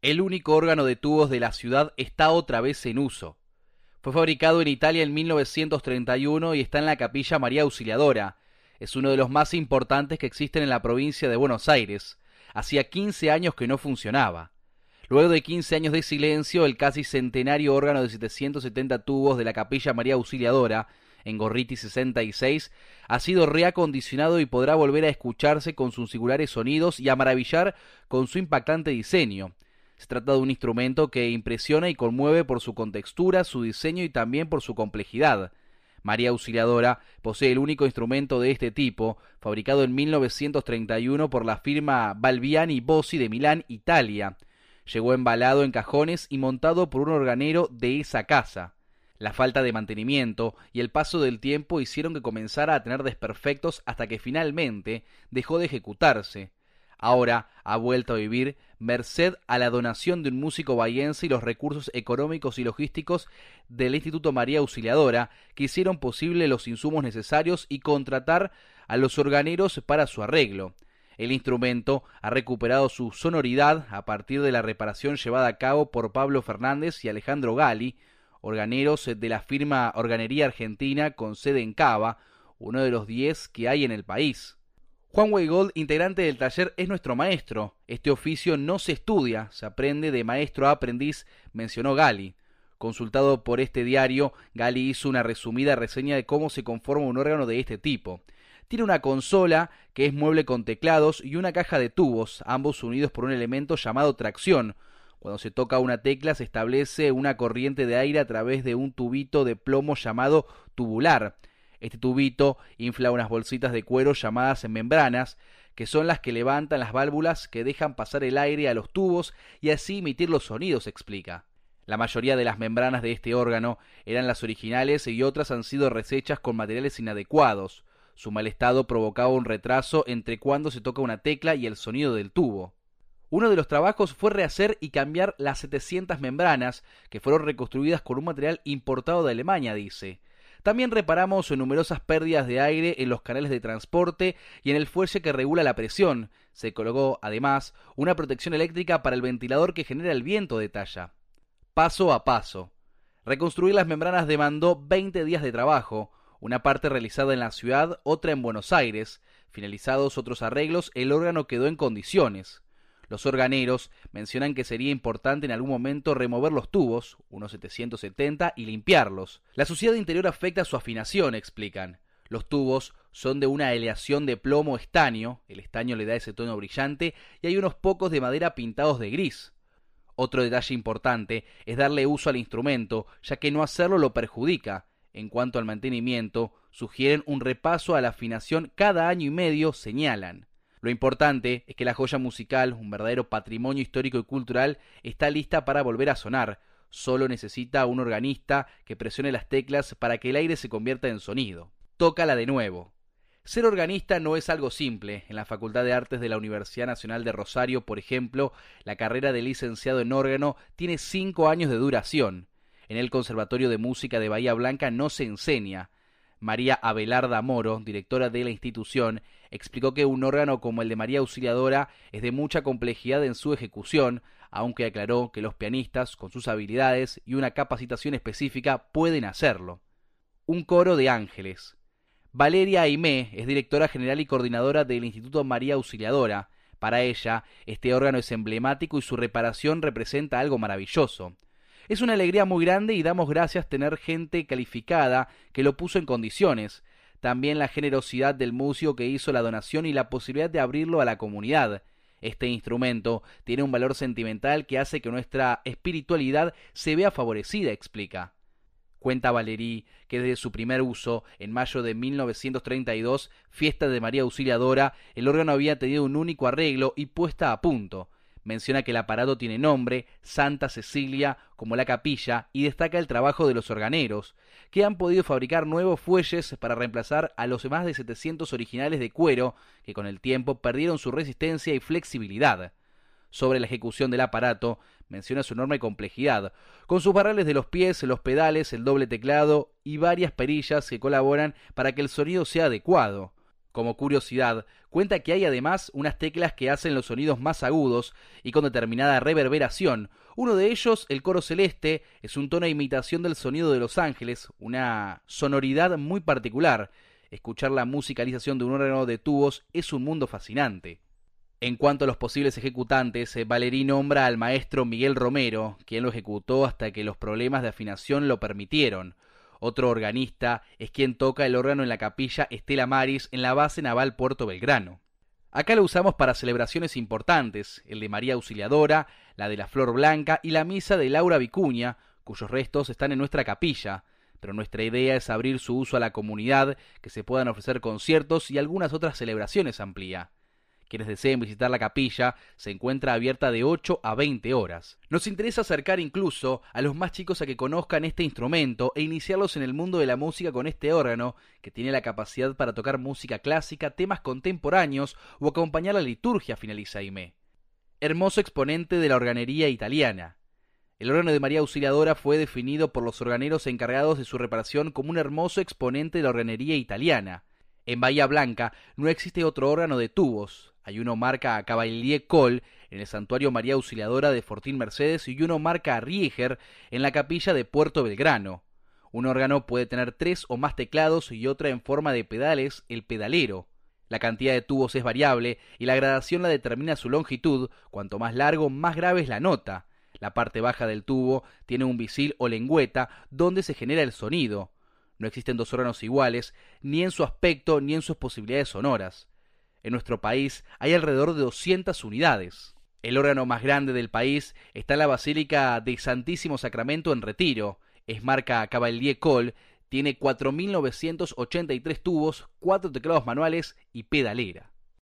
El único órgano de tubos de la ciudad está otra vez en uso. Fue fabricado en Italia en 1931 y está en la capilla María Auxiliadora. Es uno de los más importantes que existen en la provincia de Buenos Aires. Hacía 15 años que no funcionaba. Luego de 15 años de silencio, el casi centenario órgano de 770 tubos de la capilla María Auxiliadora, en Gorriti 66, ha sido reacondicionado y podrá volver a escucharse con sus singulares sonidos y a maravillar con su impactante diseño. Se trata de un instrumento que impresiona y conmueve por su contextura, su diseño y también por su complejidad. María Auxiliadora posee el único instrumento de este tipo, fabricado en 1931 por la firma Balbiani Bossi de Milán, Italia. Llegó embalado en cajones y montado por un organero de esa casa. La falta de mantenimiento y el paso del tiempo hicieron que comenzara a tener desperfectos hasta que finalmente dejó de ejecutarse. Ahora ha vuelto a vivir merced a la donación de un músico bahiense y los recursos económicos y logísticos del Instituto María Auxiliadora, que hicieron posible los insumos necesarios y contratar a los organeros para su arreglo. El instrumento ha recuperado su sonoridad a partir de la reparación llevada a cabo por Pablo Fernández y Alejandro Gali, organeros de la firma Organería Argentina con sede en Cava, uno de los diez que hay en el país. Juan Weigold, integrante del taller, es nuestro maestro. Este oficio no se estudia, se aprende de maestro a aprendiz, mencionó Gali. Consultado por este diario, Gali hizo una resumida reseña de cómo se conforma un órgano de este tipo. Tiene una consola, que es mueble con teclados, y una caja de tubos, ambos unidos por un elemento llamado tracción. Cuando se toca una tecla se establece una corriente de aire a través de un tubito de plomo llamado tubular. Este tubito infla unas bolsitas de cuero llamadas membranas, que son las que levantan las válvulas que dejan pasar el aire a los tubos y así emitir los sonidos, explica. La mayoría de las membranas de este órgano eran las originales y otras han sido resechas con materiales inadecuados. Su mal estado provocaba un retraso entre cuando se toca una tecla y el sonido del tubo. Uno de los trabajos fue rehacer y cambiar las 700 membranas, que fueron reconstruidas con un material importado de Alemania, dice. También reparamos numerosas pérdidas de aire en los canales de transporte y en el fuelle que regula la presión. Se colocó, además, una protección eléctrica para el ventilador que genera el viento de talla. Paso a paso. Reconstruir las membranas demandó 20 días de trabajo, una parte realizada en la ciudad, otra en Buenos Aires. Finalizados otros arreglos, el órgano quedó en condiciones. Los organeros mencionan que sería importante en algún momento remover los tubos, unos 770, y limpiarlos. La suciedad interior afecta su afinación, explican. Los tubos son de una aleación de plomo estaño, el estaño le da ese tono brillante, y hay unos pocos de madera pintados de gris. Otro detalle importante es darle uso al instrumento, ya que no hacerlo lo perjudica. En cuanto al mantenimiento, sugieren un repaso a la afinación cada año y medio, señalan. Lo importante es que la joya musical, un verdadero patrimonio histórico y cultural, está lista para volver a sonar. Solo necesita un organista que presione las teclas para que el aire se convierta en sonido. Tócala de nuevo. Ser organista no es algo simple. En la Facultad de Artes de la Universidad Nacional de Rosario, por ejemplo, la carrera de licenciado en órgano tiene cinco años de duración. En el Conservatorio de Música de Bahía Blanca no se enseña. María Abelarda Moro, directora de la institución, explicó que un órgano como el de María Auxiliadora es de mucha complejidad en su ejecución, aunque aclaró que los pianistas, con sus habilidades y una capacitación específica, pueden hacerlo. Un coro de ángeles. Valeria Aimé es directora general y coordinadora del Instituto María Auxiliadora. Para ella, este órgano es emblemático y su reparación representa algo maravilloso. Es una alegría muy grande y damos gracias tener gente calificada que lo puso en condiciones. También la generosidad del músico que hizo la donación y la posibilidad de abrirlo a la comunidad. Este instrumento tiene un valor sentimental que hace que nuestra espiritualidad se vea favorecida, explica. Cuenta Valerí que desde su primer uso, en mayo de 1932, fiesta de María Auxiliadora, el órgano había tenido un único arreglo y puesta a punto. Menciona que el aparato tiene nombre, Santa Cecilia, como la capilla, y destaca el trabajo de los organeros, que han podido fabricar nuevos fuelles para reemplazar a los más de 700 originales de cuero, que con el tiempo perdieron su resistencia y flexibilidad. Sobre la ejecución del aparato, menciona su enorme complejidad, con sus barrales de los pies, los pedales, el doble teclado y varias perillas que colaboran para que el sonido sea adecuado. Como curiosidad, cuenta que hay además unas teclas que hacen los sonidos más agudos y con determinada reverberación. Uno de ellos, el coro celeste, es un tono de imitación del sonido de los ángeles, una sonoridad muy particular. Escuchar la musicalización de un órgano de tubos es un mundo fascinante. En cuanto a los posibles ejecutantes, eh, Valerí nombra al maestro Miguel Romero, quien lo ejecutó hasta que los problemas de afinación lo permitieron. Otro organista es quien toca el órgano en la capilla Estela Maris en la base naval Puerto Belgrano. Acá lo usamos para celebraciones importantes, el de María Auxiliadora, la de la Flor Blanca y la misa de Laura Vicuña, cuyos restos están en nuestra capilla, pero nuestra idea es abrir su uso a la comunidad, que se puedan ofrecer conciertos y algunas otras celebraciones amplía. Quienes deseen visitar la capilla se encuentra abierta de 8 a 20 horas. Nos interesa acercar incluso a los más chicos a que conozcan este instrumento e iniciarlos en el mundo de la música con este órgano, que tiene la capacidad para tocar música clásica, temas contemporáneos o acompañar la liturgia, finaliza Aimé. Hermoso exponente de la organería italiana. El órgano de María Auxiliadora fue definido por los organeros encargados de su reparación como un hermoso exponente de la organería italiana. En Bahía Blanca no existe otro órgano de tubos. Hay uno marca a Cavalier Col en el Santuario María Auxiliadora de Fortín Mercedes y uno marca a Rieger en la capilla de Puerto Belgrano. Un órgano puede tener tres o más teclados y otra en forma de pedales, el pedalero. La cantidad de tubos es variable y la gradación la determina su longitud, cuanto más largo, más grave es la nota. La parte baja del tubo tiene un bisil o lengüeta donde se genera el sonido. No existen dos órganos iguales, ni en su aspecto ni en sus posibilidades sonoras. En nuestro país hay alrededor de 200 unidades. El órgano más grande del país está en la Basílica de Santísimo Sacramento en Retiro. Es marca Cavalier Col, tiene 4.983 tubos, cuatro teclados manuales y pedalera.